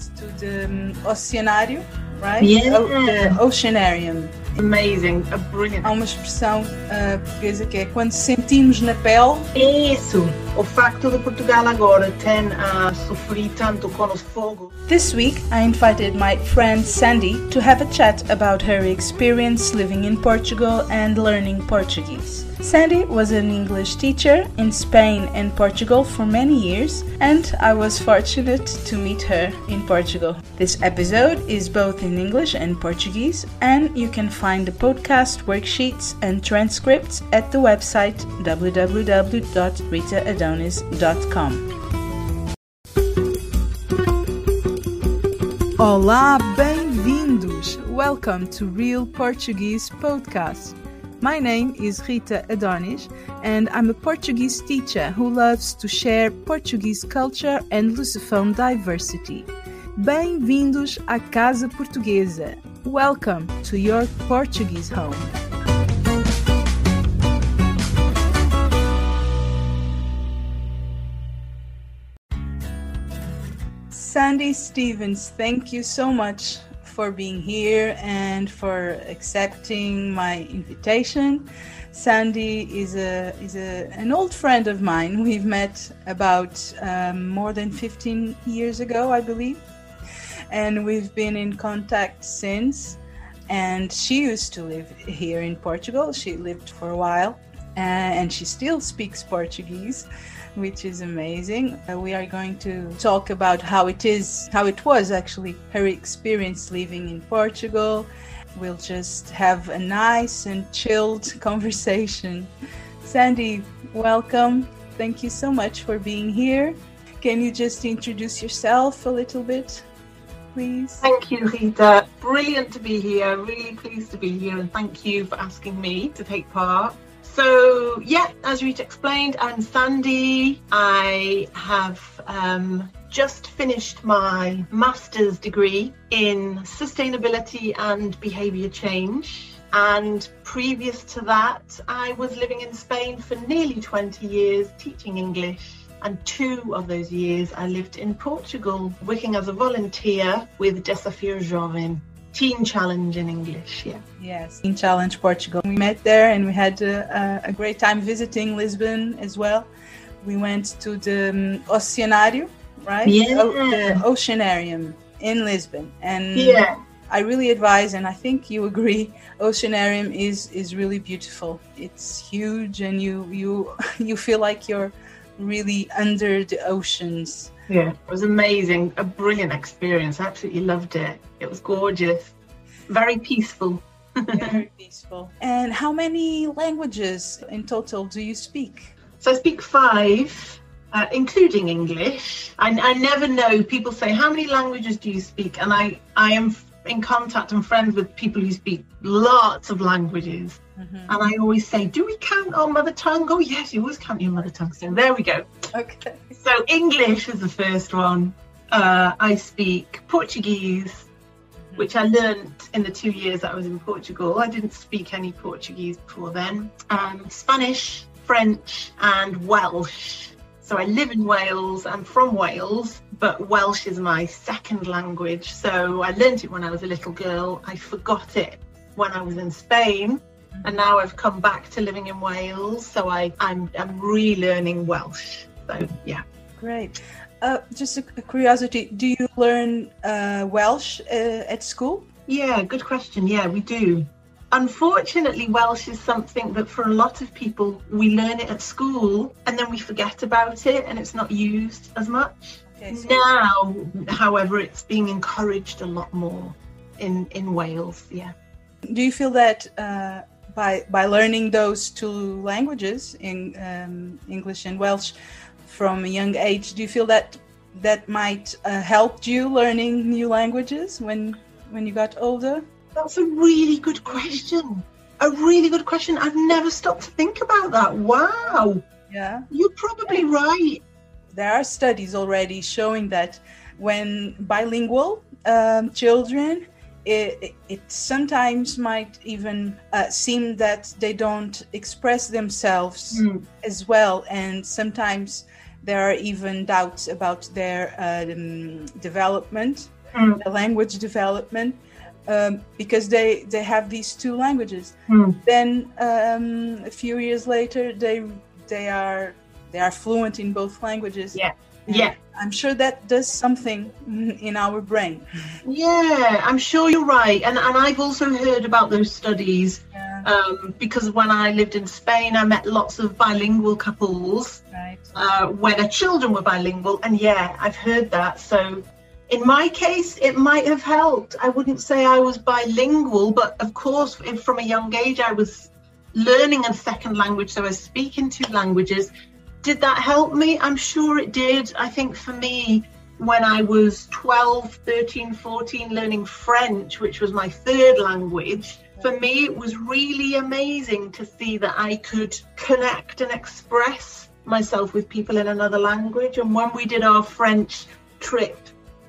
went to the um, Oceanário, right? Yeah. O- the Oceanarium. Amazing, a brilliant. Há uma expressão uh, portuguesa que é quando sentimos na pele. Isso, o facto de Portugal agora tem a sofrer tanto com os fogos. This week, I invited my friend Sandy to have a chat about her experience living in Portugal and learning Portuguese. Sandy was an English teacher in Spain and Portugal for many years, and I was fortunate to meet her in Portugal. This episode is both in English and Portuguese, and you can find the podcast worksheets and transcripts at the website www.ritaadonis.com. Olá, bem-vindos! Welcome to Real Portuguese Podcast. My name is Rita Adonis, and I'm a Portuguese teacher who loves to share Portuguese culture and Lusophone diversity. Bem-vindos à Casa Portuguesa. Welcome to your Portuguese home. Sandy Stevens, thank you so much for being here and for accepting my invitation. Sandy is a is a, an old friend of mine. We've met about um, more than 15 years ago, I believe, and we've been in contact since. And she used to live here in Portugal. She lived for a while, uh, and she still speaks Portuguese which is amazing. Uh, we are going to talk about how it is, how it was actually her experience living in Portugal. We'll just have a nice and chilled conversation. Sandy, welcome. Thank you so much for being here. Can you just introduce yourself a little bit, please? Thank you, Rita. Brilliant to be here. Really pleased to be here, and thank you for asking me to take part. So, yeah, as Rita explained, I'm Sandy. I have um, just finished my master's degree in sustainability and behaviour change. And previous to that, I was living in Spain for nearly 20 years teaching English. And two of those years, I lived in Portugal working as a volunteer with Desafio Jovem. Teen Challenge in English, yeah. Yes, in Challenge Portugal. We met there and we had a, a great time visiting Lisbon as well. We went to the um, Oceanário, right? Yeah. O- the Oceanarium in Lisbon. And Yeah. I really advise, and I think you agree, Oceanarium is is really beautiful. It's huge, and you you you feel like you're really under the oceans. Yeah, it was amazing. A brilliant experience. I absolutely loved it. It was gorgeous. Very peaceful. Very peaceful. And how many languages in total do you speak? So I speak five, uh, including English. I, I never know. People say, How many languages do you speak? And I, I am in contact and friends with people who speak lots of languages. And I always say, Do we count our mother tongue? Oh, yes, you always count your mother tongue. So there we go. Okay. So English is the first one. Uh, I speak Portuguese, which I learned in the two years that I was in Portugal. I didn't speak any Portuguese before then. Um, Spanish, French, and Welsh. So I live in Wales. I'm from Wales, but Welsh is my second language. So I learned it when I was a little girl. I forgot it when I was in Spain. And now I've come back to living in Wales, so I, I'm I'm relearning Welsh. So yeah. Great. Uh, just a, curiosity: Do you learn uh, Welsh uh, at school? Yeah, good question. Yeah, we do. Unfortunately, Welsh is something that for a lot of people, we learn it at school and then we forget about it and it's not used as much. Okay, so- Now, however, it's being encouraged a lot more in, in Wales. Yeah. Do you feel that uh, by by learning those two languages, in um, English and Welsh, from a young age, do you feel that that might uh, helped you learning new languages when when you got older? That's a really good question. A really good question. I've never stopped to think about that. Wow. Yeah. You're probably right. There are studies already showing that when bilingual um, children, it, it, it sometimes might even uh, seem that they don't express themselves Mm. as well, and sometimes There are even doubts about their um, development, mm. the language development, um, because they they have these two languages. Mm. Then um, a few years later, they they are they are fluent in both languages. Yeah, yeah. I'm sure that does something in our brain. Yeah, I'm sure you're right, and and I've also heard about those studies. Yeah um, because when I lived in Spain, I met lots of bilingual couples right. uh, where their children were bilingual. And yeah, I've heard that. So in my case, it might have helped. I wouldn't say I was bilingual, but of course, from a young age, I was learning a second language. So I was speaking two languages. Did that help me? I'm sure it did. I think for me, when I was 12, 13, 14, learning French, which was my third language, for me, it was really amazing to see that I could connect and express myself with people in another language. And when we did our French trip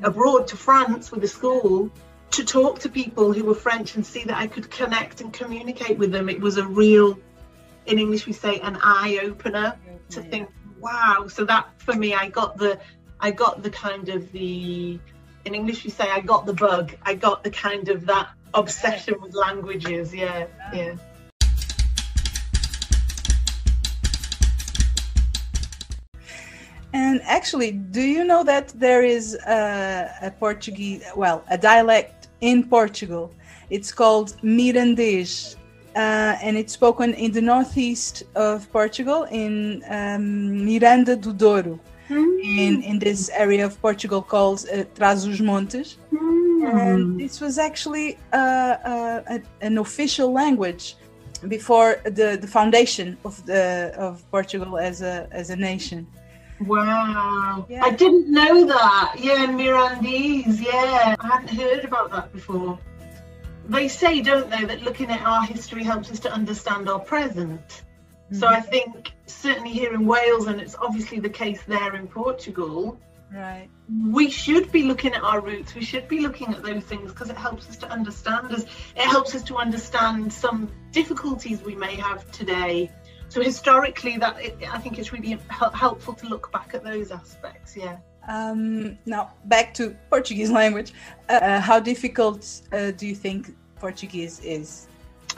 abroad to France with the school, to talk to people who were French and see that I could connect and communicate with them, it was a real, in English we say, an eye opener to think, wow. So that for me, I got the, I got the kind of the, in English we say, I got the bug. I got the kind of that obsession with languages. Yeah, yeah. And actually, do you know that there is a, a, Portuguese, well, a dialect in Portugal? It's called Mirandês, uh, and it's spoken in the northeast of Portugal, in um, Miranda do Douro, mm. in, in this area of Portugal called uh, Trás-os-Montes. Mm and hmm. this was actually uh, uh, an official language before the, the foundation of the of Portugal as a as a nation. Wow, yeah. I didn't know that. Yeah, Mirandese. Yeah, I hadn't heard about that before. They say, don't they, that looking at our history helps us to understand our present. Mm-hmm. So I think certainly here in Wales, and it's obviously the case there in Portugal, Right. We should be looking at our roots. We should be looking at those things because it helps us to understand us. It helps us to understand some difficulties we may have today. So historically, that it, I think it's really helpful to look back at those aspects. Yeah. Um, now back to Portuguese language. Uh how difficult uh, do you think Portuguese is?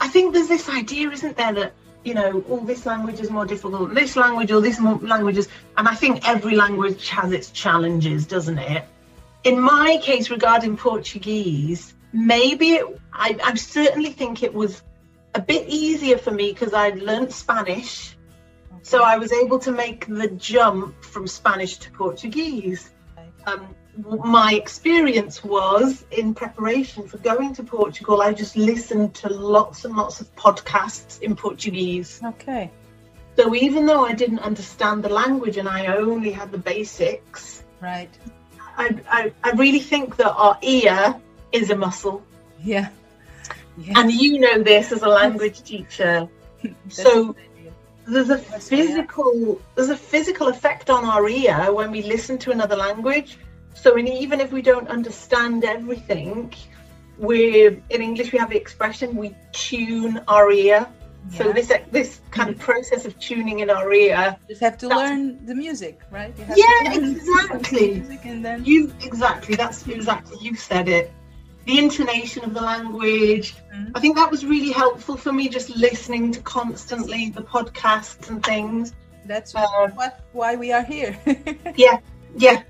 I think there's this idea, isn't there, that you know, all this language is more difficult, this language or this language is, and I think every language has its challenges, doesn't it? In my case regarding Portuguese, maybe it, I, I certainly think it was a bit easier for me because I'd learned Spanish. So I was able to make the jump from Spanish to Portuguese. Um, my experience was in preparation for going to Portugal, I just listened to lots and lots of podcasts in Portuguese. Okay. So even though I didn't understand the language and I only had the basics, right. I, I, I really think that our ear is a muscle. Yeah. yeah. And you know this as a language teacher. so there's a physical there's a physical effect on our ear when we listen to another language so in, even if we don't understand everything, we in English we have the expression we tune our ear. Yeah. So this this kind of process of tuning in our ear. Just have to learn the music, right? yeah, exactly. and then you exactly that's exactly you said it. The intonation of the language. Mm-hmm. I think that was really helpful for me, just listening to constantly the podcasts and things. That's um, what why we are here. yeah, yeah,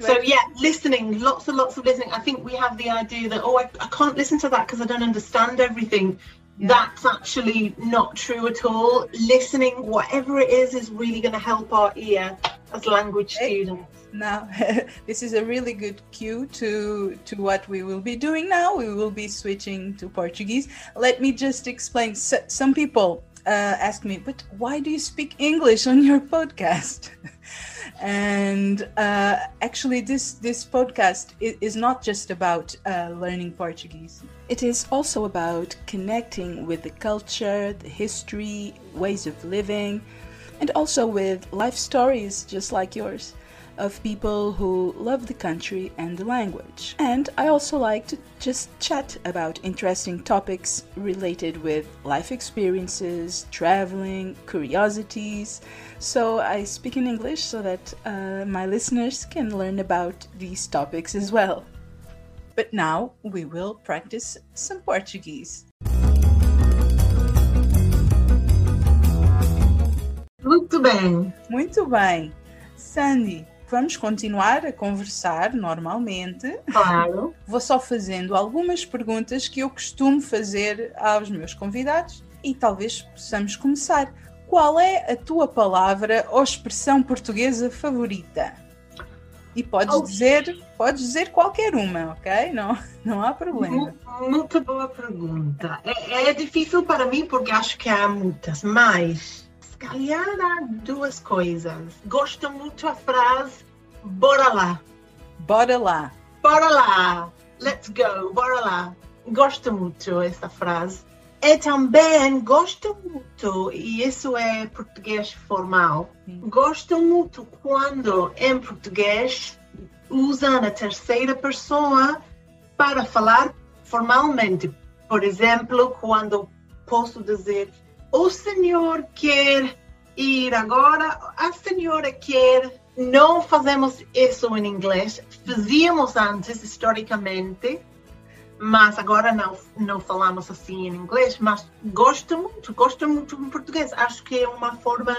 so yeah, listening, lots and lots of listening. I think we have the idea that oh, I, I can't listen to that because I don't understand everything. Yeah. That's actually not true at all. Listening, whatever it is, is really going to help our ear as language students. Now, this is a really good cue to to what we will be doing now. We will be switching to Portuguese. Let me just explain. So, some people uh, ask me, but why do you speak English on your podcast? and uh, actually this this podcast is not just about uh, learning portuguese it is also about connecting with the culture the history ways of living and also with life stories just like yours of people who love the country and the language. And I also like to just chat about interesting topics related with life experiences, traveling, curiosities. So I speak in English so that uh, my listeners can learn about these topics as well. But now we will practice some Portuguese. Muito bem. Muito bem. Sandy, vamos continuar a conversar normalmente. Claro. Vou só fazendo algumas perguntas que eu costumo fazer aos meus convidados e talvez possamos começar. Qual é a tua palavra ou expressão portuguesa favorita? E podes oh. dizer, podes dizer qualquer uma, ok? Não, não há problema. Muito boa pergunta. É, é difícil para mim porque acho que há muitas, mas calhar duas coisas. Gosto muito a frase bora lá. Bora lá. Bora lá. Let's go. Bora lá. Gosto muito essa frase. E também gosto muito, e isso é português formal, gosto muito quando em português usam a terceira pessoa para falar formalmente. Por exemplo, quando posso dizer o senhor quer ir agora, a senhora quer. Não fazemos isso em inglês, fazíamos antes, historicamente, mas agora não, não falamos assim em inglês. Mas gosto muito, gosto muito em português. Acho que é uma forma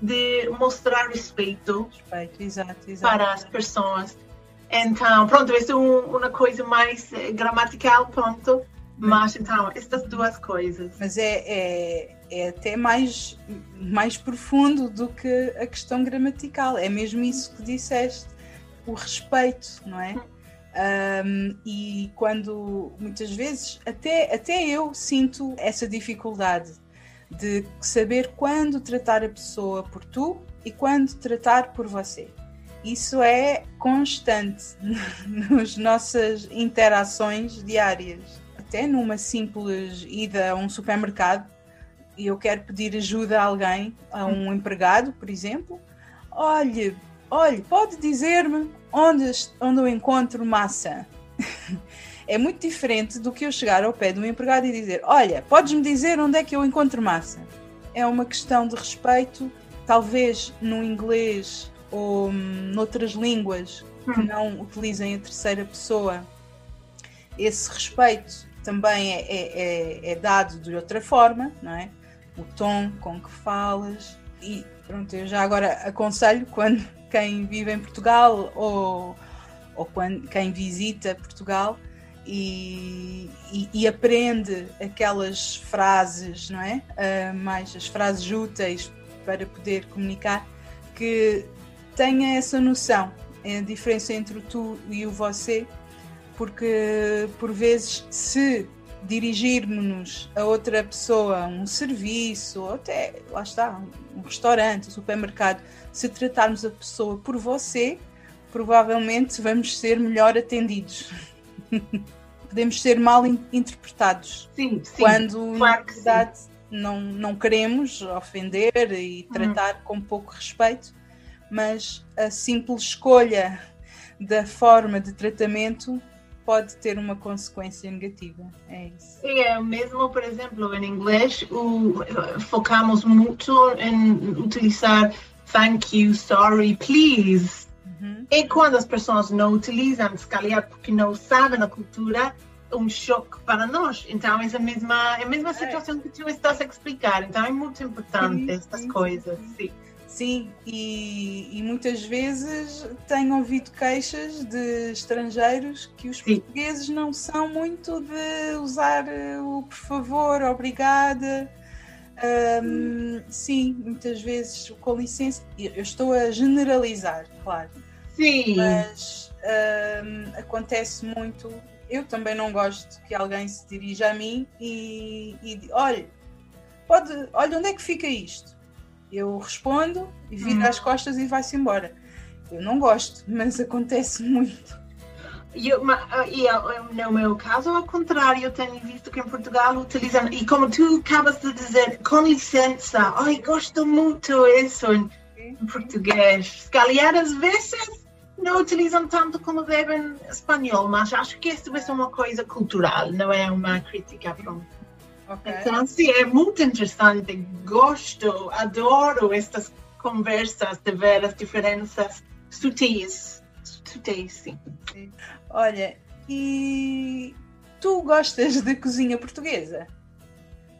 de mostrar respeito, respeito exato, exato. para as pessoas. Então, pronto, isso é uma coisa mais eh, gramatical, pronto. Mas então, estas duas coisas. Mas é, é, é, até mais, mais profundo do que a questão gramatical. É mesmo isso que disseste, o respeito, não é? Um, e quando muitas vezes até, até eu sinto essa dificuldade de saber quando tratar a pessoa por tu e quando tratar por você. Isso é constante nas nossas interações diárias até numa simples ida a um supermercado e eu quero pedir ajuda a alguém, a um hum. empregado, por exemplo, olhe, olhe, pode dizer-me onde, onde eu encontro massa? é muito diferente do que eu chegar ao pé de um empregado e dizer, olha, podes-me dizer onde é que eu encontro massa? É uma questão de respeito, talvez no inglês ou hum, noutras línguas que hum. não utilizem a terceira pessoa, esse respeito também é, é, é, é, dado de outra forma, não é? O tom com que falas. E pronto, eu já agora aconselho quando quem vive em Portugal ou, ou quando, quem visita Portugal e, e, e aprende aquelas frases, não é? Uh, mais as frases úteis para poder comunicar, que tenha essa noção. É a diferença entre o tu e o você porque por vezes se dirigirmos a outra pessoa um serviço, ou até, lá está, um restaurante, um supermercado, se tratarmos a pessoa por você, provavelmente vamos ser melhor atendidos. Podemos ser mal in interpretados. Sim, sim. Quando, claro na verdade, não, não queremos ofender e uhum. tratar uhum. com pouco respeito, mas a simples escolha da forma de tratamento pode ter uma consequência negativa. É isso. Sim, é mesmo, por exemplo, em inglês, o, focamos muito em utilizar thank you, sorry, please. Uhum. E quando as pessoas não utilizam, se calhar porque não sabem a cultura, um choque para nós. Então, é a mesma, é a mesma é. situação é. que tu estás a explicar. Então, é muito importante sim, estas sim, coisas. Sim. Sim. E, e, muitas vezes tenho ouvido queixas de estrangeiros que os sim. portugueses não são muito de usar o por favor, obrigada. Um, sim, muitas vezes com licença, eu estou a generalizar, claro. Sim. Mas um, acontece muito. Eu também não gosto que alguém se dirija a mim e, e olha, pode, olha onde é que fica isto eu respondo e vira hum. as costas e vai-se embora. Eu não gosto, mas acontece muito. Eu, e no meu caso, ao contrário, eu tenho visto que em Portugal utilizam, e como tu acabas de dizer, com licença, ai, gosto muito isso. em português. Se calhar às vezes não utilizam tanto como devem espanhol, mas acho que isso é uma coisa cultural, não é uma crítica. Pronto. Okay. Então, sim, é muito interessante. Gosto, adoro estas conversas de ver as diferenças sutis. Sutis, sim. Olha, e tu gostas de cozinha portuguesa?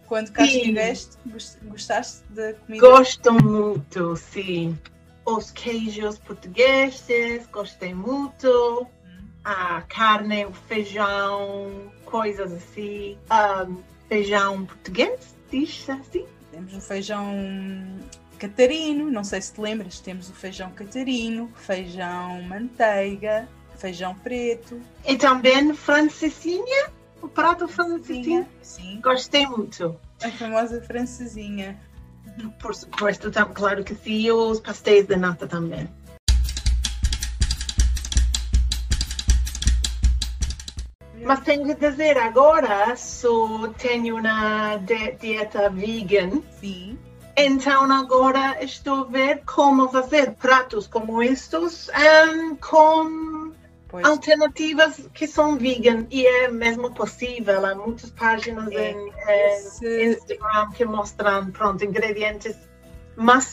Quando cá sim. estiveste, gostaste da comida? Gosto muito, sim. Os queijos portugueses, gostei muito. Hum. A carne, o feijão, coisas assim. Um, feijão português, diz assim? Temos o feijão catarino, não sei se te lembras, temos o feijão catarino, feijão manteiga, feijão preto. E também francesinha, o prato francesinha. Sim. Gostei muito. A famosa francesinha. Por supuesto, claro que sim, e os pastéis de nata também. Mas tenho que dizer agora, só tenho uma dieta vegan. Sim. Então agora estou a ver como fazer pratos como estes um, com pois. alternativas que são vegan e é mesmo possível. Há muitas páginas é. em, em Instagram que mostram pronto, ingredientes mais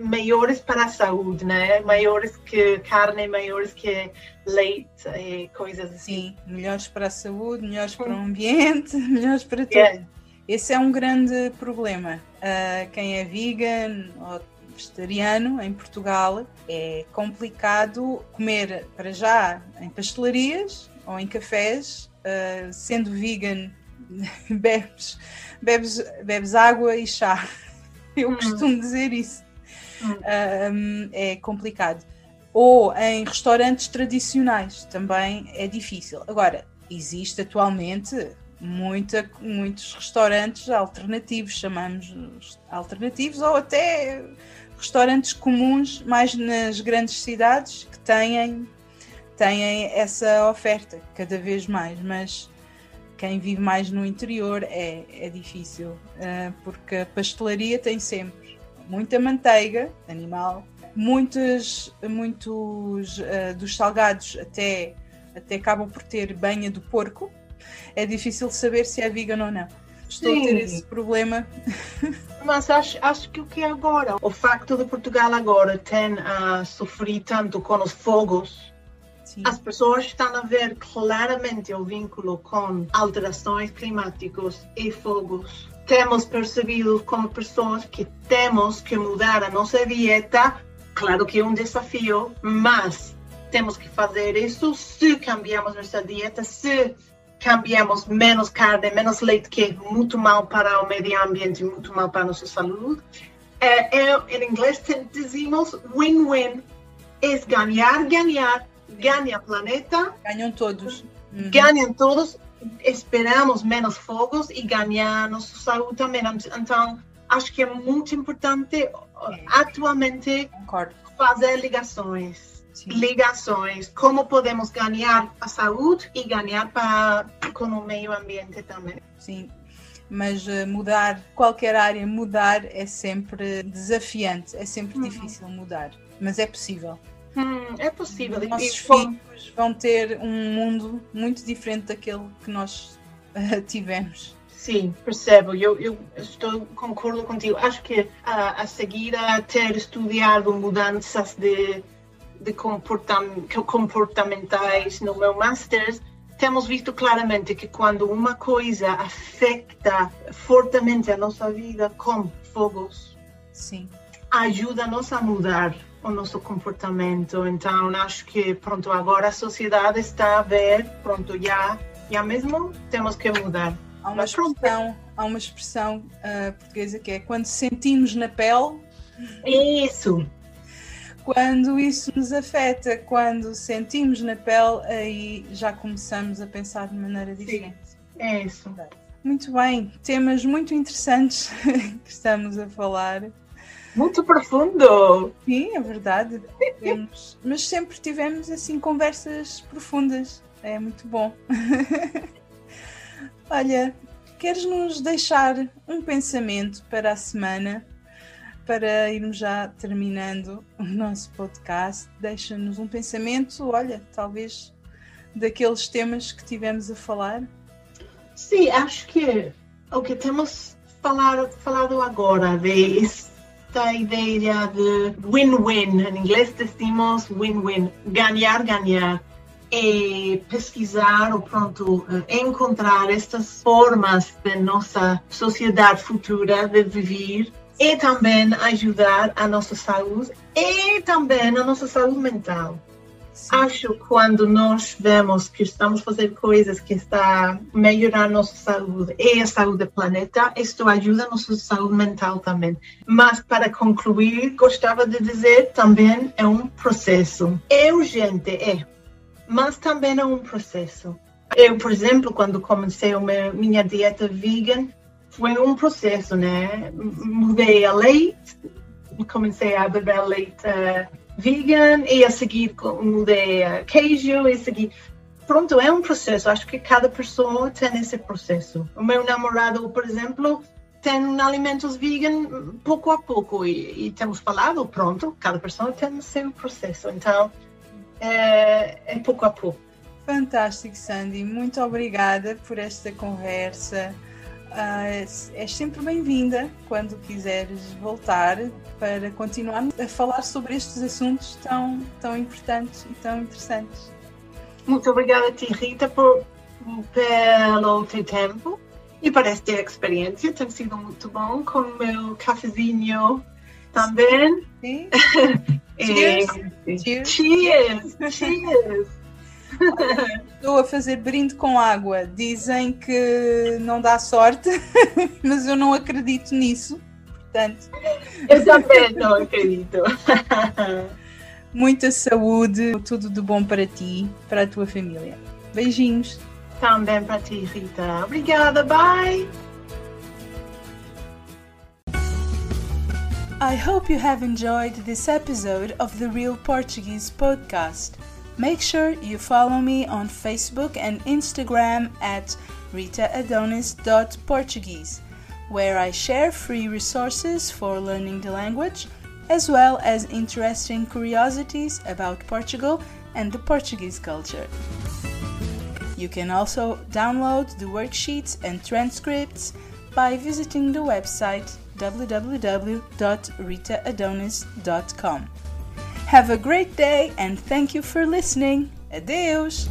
maiores para a saúde, né? Maiores que carne, maiores que leite e coisas assim. Sim, melhores para a saúde, melhores para o ambiente, melhores para tudo. Yeah. Esse é um grande problema. Uh, quem é vegan ou vegetariano em Portugal é complicado comer para já em pastelarias ou em cafés, uh, sendo vegan bebes, bebes, bebes água e chá. Eu hum. costumo dizer isso. Hum. é complicado. Ou em restaurantes tradicionais também é difícil. Agora, existe atualmente muita, muitos restaurantes alternativos, chamamos alternativos, ou até restaurantes comuns, mais nas grandes cidades, que têm, têm essa oferta cada vez mais, mas quem vive mais no interior é, é difícil, uh, porque a pastelaria tem sempre muita manteiga animal, muitos, muitos uh, dos salgados até, até acabam por ter banha do porco. É difícil saber se é vegan ou não. Estou Sim. a ter esse problema. Mas acho, acho que o que é agora, o facto de Portugal agora tem a sofrer tanto com os fogos Sim. As pessoas estão a ver claramente o vínculo com alterações climáticas e fogos. Temos percebido como pessoas que temos que mudar a nossa dieta. Claro que é um desafio, mas temos que fazer isso se cambiamos nossa dieta, se cambiamos menos carne, menos leite, que é muito mal para o meio ambiente, muito mal para a nossa saúde. É, é, em inglês dizemos win-win, é ganhar, ganhar ganha planeta. Ganham todos. Uhum. Ganham todos, esperamos menos fogos e ganhar nossa saúde também. Então, acho que é muito importante é. atualmente Concordo. fazer ligações. Sim. Ligações, como podemos ganhar a saúde e ganhar para, com o meio ambiente também. Sim, mas uh, mudar qualquer área, mudar é sempre desafiante, é sempre uhum. difícil mudar, mas é possível. Hum, é possível. Os nossos filhos vão ter um mundo muito diferente daquele que nós uh, tivemos. Sim, percebo. Eu, eu estou concordo contigo. Acho que uh, a seguir a ter estudado mudanças de, de comportam, comportamentais no meu master, temos visto claramente que quando uma coisa afeta fortemente a nossa vida, como fogos, ajuda-nos a mudar o nosso comportamento. Então, acho que, pronto, agora a sociedade está a ver, pronto, já, já mesmo temos que mudar. Há uma expressão, há uma expressão uh, portuguesa que é quando sentimos na pele. Isso. Quando isso nos afeta, quando sentimos na pele, aí já começamos a pensar de maneira diferente. Sim, é isso. Muito bem, temas muito interessantes que estamos a falar. Muito profundo! Sim, é verdade. Temos, mas sempre tivemos assim conversas profundas. É muito bom. Olha, queres nos deixar um pensamento para a semana? para irmos já terminando o nosso podcast, deixa-nos um pensamento, olha, talvez daqueles temas que tivemos a falar. Sim, acho que o que temos falado, falado agora de esta ideia de win-win, em inglês decimos win-win, ganhar, ganhar, e pesquisar ou pronto encontrar estas formas de nossa sociedade futura de viver e também ajudar a nossa saúde e também a nossa saúde mental. Acho quando nós vemos que estamos fazendo coisas que está melhorar nossa saúde e a saúde do planeta, isto ajuda a nossa saúde mental também. Mas para concluir, gostava de dizer também é um processo. É urgente, é, mas também é um processo. Eu, por exemplo, quando comecei a minha dieta vegan, foi um processo, né? Mudei a leite, comecei a beber leite uh, vegan e a seguir mudei a queijo e a seguir. Pronto, é um processo. Acho que cada pessoa tem esse processo. O meu namorado, por exemplo, tem alimentos vegan pouco a pouco e, e temos falado, pronto, cada pessoa tem seu processo. Então, é, é pouco a pouco. Fantástico, Sandy. Muito obrigada por esta conversa. Uh, és sempre bem-vinda quando quiseres voltar para continuar a falar sobre estes assuntos tão, tão importantes e tão interessantes. Muito obrigada a ti, Rita, por, pelo teu tempo e por esta experiência. Tem sido muito bom com o meu cafezinho também. Sim. cheers. cheers. Cheers. cheers. Estou a fazer brinde com água. Dizem que não dá sorte, mas eu não acredito nisso. Portanto. Eu também não acredito. Muita saúde, tudo de bom para ti, para a tua família. Beijinhos. Também para ti, Rita. Obrigada. Bye. I hope you have enjoyed this episode of the Real Portuguese podcast. Make sure you follow me on Facebook and Instagram at ritaadonis.portuguese, where I share free resources for learning the language, as well as interesting curiosities about Portugal and the Portuguese culture. You can also download the worksheets and transcripts by visiting the website www.ritaadonis.com. Have a great day and thank you for listening. Adeus!